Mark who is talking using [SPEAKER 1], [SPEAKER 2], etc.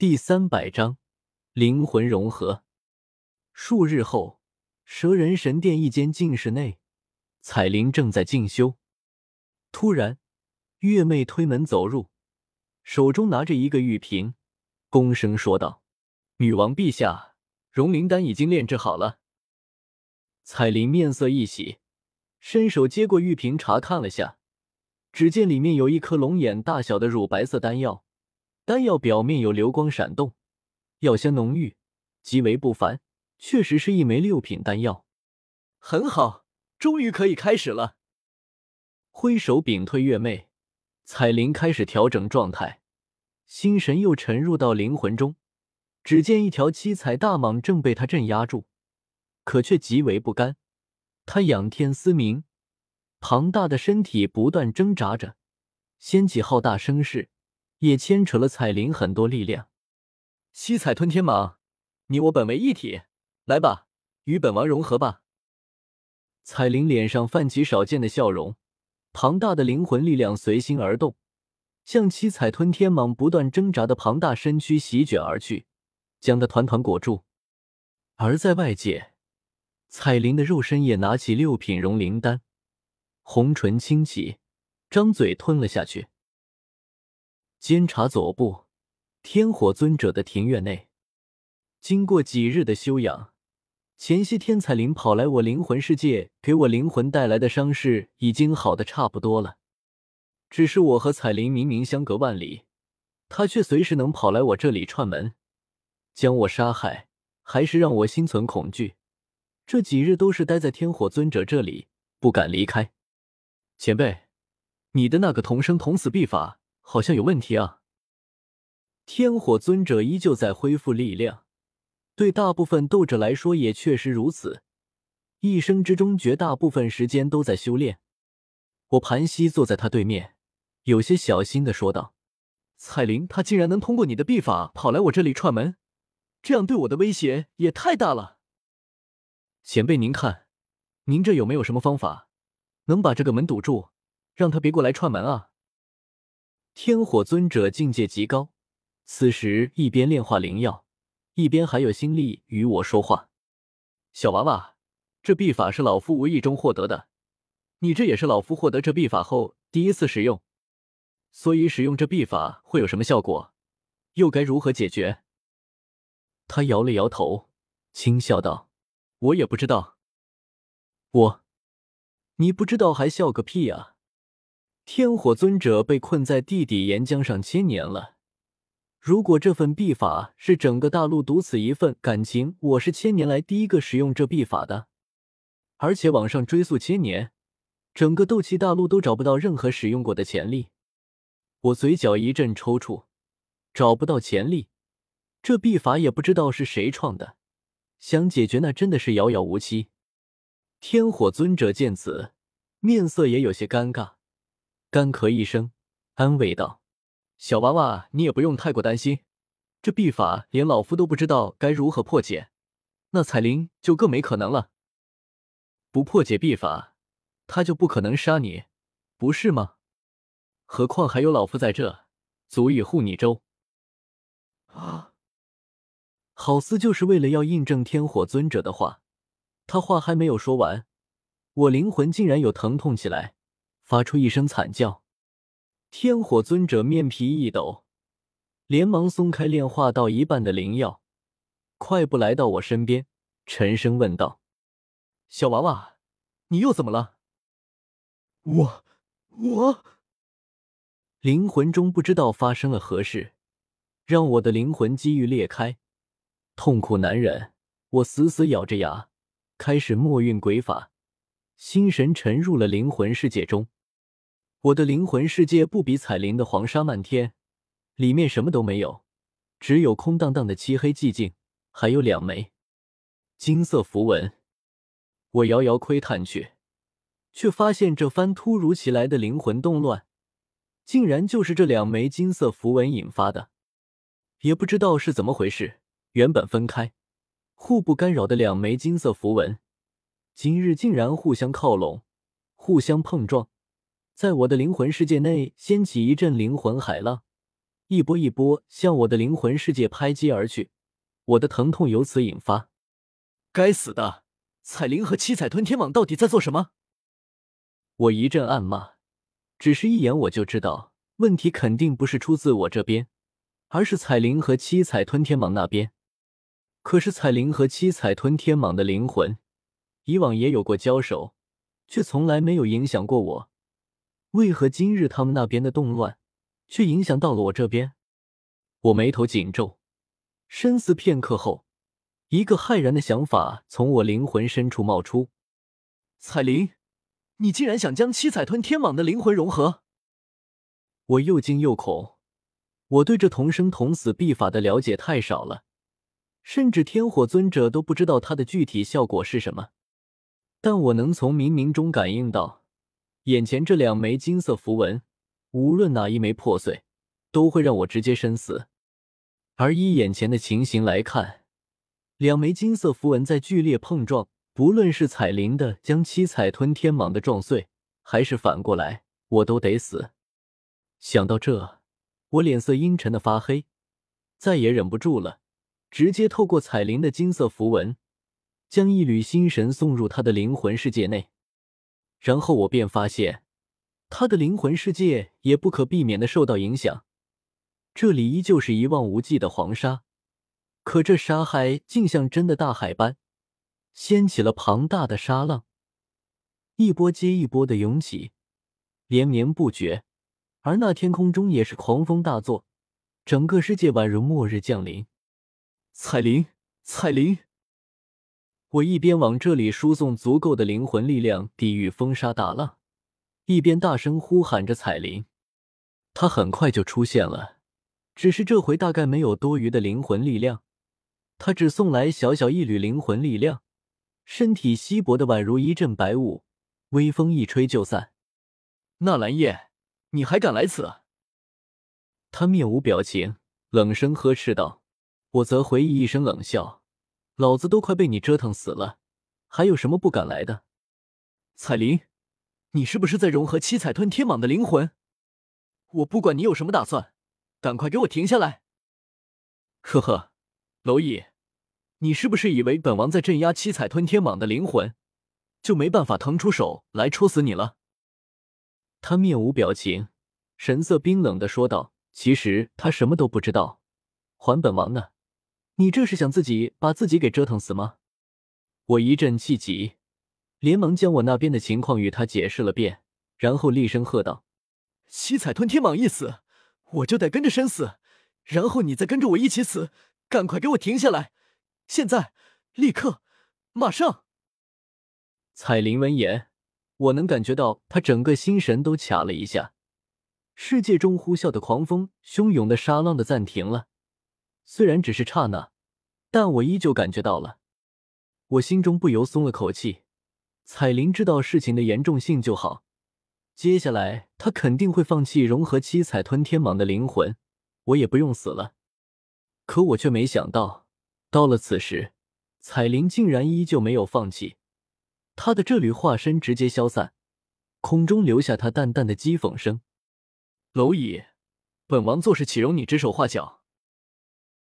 [SPEAKER 1] 第三百章灵魂融合。数日后，蛇人神殿一间静室内，彩铃正在静修。突然，月妹推门走入，手中拿着一个玉瓶，躬声说道：“女王陛下，融灵丹已经炼制好了。”彩铃面色一喜，伸手接过玉瓶查看了下，只见里面有一颗龙眼大小的乳白色丹药。丹药表面有流光闪动，药香浓郁，极为不凡，确实是一枚六品丹药。很好，终于可以开始了。挥手屏退月妹，彩铃开始调整状态，心神又沉入到灵魂中。只见一条七彩大蟒正被他镇压住，可却极为不甘。他仰天嘶鸣，庞大的身体不断挣扎着，掀起浩大声势。也牵扯了彩铃很多力量。七彩吞天蟒，你我本为一体，来吧，与本王融合吧。彩铃脸上泛起少见的笑容，庞大的灵魂力量随心而动，向七彩吞天蟒不断挣扎的庞大身躯席卷而去，将它团团裹住。而在外界，彩铃的肉身也拿起六品融灵丹，红唇轻启，张嘴吞了下去。监察左部，天火尊者的庭院内，经过几日的休养，前些天彩灵跑来我灵魂世界，给我灵魂带来的伤势已经好的差不多了。只是我和彩灵明明相隔万里，他却随时能跑来我这里串门，将我杀害，还是让我心存恐惧。这几日都是待在天火尊者这里，不敢离开。前辈，你的那个同生同死秘法。好像有问题啊！天火尊者依旧在恢复力量，对大部分斗者来说也确实如此。一生之中，绝大部分时间都在修炼。我盘膝坐在他对面，有些小心的说道：“彩铃，他竟然能通过你的秘法跑来我这里串门，这样对我的威胁也太大了。前辈，您看，您这有没有什么方法，能把这个门堵住，让他别过来串门啊？”天火尊者境界极高，此时一边炼化灵药，一边还有心力与我说话。小娃娃，这秘法是老夫无意中获得的，你这也是老夫获得这秘法后第一次使用，所以使用这秘法会有什么效果，又该如何解决？他摇了摇头，轻笑道：“我也不知道。”我，你不知道还笑个屁啊！天火尊者被困在地底岩浆上千年了。如果这份秘法是整个大陆独此一份，感情我是千年来第一个使用这秘法的。而且往上追溯千年，整个斗气大陆都找不到任何使用过的潜力。我嘴角一阵抽搐，找不到潜力，这秘法也不知道是谁创的，想解决那真的是遥遥无期。天火尊者见此，面色也有些尴尬。干咳一声，安慰道：“小娃娃，你也不用太过担心，这秘法连老夫都不知道该如何破解，那彩铃就更没可能了。不破解秘法，他就不可能杀你，不是吗？何况还有老夫在这，足以护你周。”啊！好似就是为了要印证天火尊者的话，他话还没有说完，我灵魂竟然有疼痛起来。发出一声惨叫，天火尊者面皮一抖，连忙松开炼化到一半的灵药，快步来到我身边，沉声问道：“小娃娃，你又怎么了？”
[SPEAKER 2] 我我
[SPEAKER 1] 灵魂中不知道发生了何事，让我的灵魂机遇裂开，痛苦难忍。我死死咬着牙，开始默运鬼法，心神沉入了灵魂世界中。我的灵魂世界不比彩铃的黄沙漫天，里面什么都没有，只有空荡荡的漆黑寂静，还有两枚金色符文。我遥遥窥探去，却发现这番突如其来的灵魂动乱，竟然就是这两枚金色符文引发的。也不知道是怎么回事，原本分开、互不干扰的两枚金色符文，今日竟然互相靠拢，互相碰撞。在我的灵魂世界内掀起一阵灵魂海浪，一波一波向我的灵魂世界拍击而去，我的疼痛由此引发。
[SPEAKER 2] 该死的，彩铃和七彩吞天蟒到底在做什么？
[SPEAKER 1] 我一阵暗骂，只是一眼我就知道问题肯定不是出自我这边，而是彩铃和七彩吞天蟒那边。可是彩铃和七彩吞天蟒的灵魂，以往也有过交手，却从来没有影响过我。为何今日他们那边的动乱，却影响到了我这边？我眉头紧皱，深思片刻后，一个骇然的想法从我灵魂深处冒出：
[SPEAKER 2] 彩铃，你竟然想将七彩吞天蟒的灵魂融合？
[SPEAKER 1] 我又惊又恐，我对这同生同死秘法的了解太少了。甚至天火尊者都不知道它的具体效果是什么，但我能从冥冥中感应到，眼前这两枚金色符文，无论哪一枚破碎，都会让我直接身死。而依眼前的情形来看，两枚金色符文在剧烈碰撞，不论是彩铃的将七彩吞天蟒的撞碎，还是反过来，我都得死。想到这，我脸色阴沉的发黑，再也忍不住了。直接透过彩铃的金色符文，将一缕心神送入他的灵魂世界内，然后我便发现，他的灵魂世界也不可避免的受到影响。这里依旧是一望无际的黄沙，可这沙海竟像真的大海般，掀起了庞大的沙浪，一波接一波的涌起，连绵不绝。而那天空中也是狂风大作，整个世界宛如末日降临。
[SPEAKER 2] 彩铃，彩铃！
[SPEAKER 1] 我一边往这里输送足够的灵魂力量抵御风沙大浪，一边大声呼喊着彩铃。他很快就出现了，只是这回大概没有多余的灵魂力量，他只送来小小一缕灵魂力量，身体稀薄的宛如一阵白雾，微风一吹就散。
[SPEAKER 2] 纳兰叶，你还敢来此？
[SPEAKER 1] 他面无表情，冷声呵斥道。我则回忆一声冷笑：“老子都快被你折腾死了，还有什么不敢来的？”
[SPEAKER 2] 彩铃，你是不是在融合七彩吞天蟒的灵魂？我不管你有什么打算，赶快给我停下来！呵呵，蝼蚁，你是不是以为本王在镇压七彩吞天蟒的灵魂，就没办法腾出手来戳死你了？
[SPEAKER 1] 他面无表情，神色冰冷的说道：“其实他什么都不知道，还本王呢。”你这是想自己把自己给折腾死吗？我一阵气急，连忙将我那边的情况与他解释了遍，然后厉声喝道：“
[SPEAKER 2] 七彩吞天蟒一死，我就得跟着身死，然后你再跟着我一起死！赶快给我停下来！现在，立刻，马上！”
[SPEAKER 1] 彩铃闻言，我能感觉到他整个心神都卡了一下，世界中呼啸的狂风、汹涌的沙浪的暂停了。虽然只是刹那，但我依旧感觉到了。我心中不由松了口气。彩铃知道事情的严重性就好，接下来她肯定会放弃融合七彩吞天蟒的灵魂，我也不用死了。可我却没想到，到了此时，彩铃竟然依旧没有放弃。她的这缕化身直接消散，空中留下她淡淡的讥讽声：“
[SPEAKER 2] 蝼蚁，本王做事岂容你指手画脚？”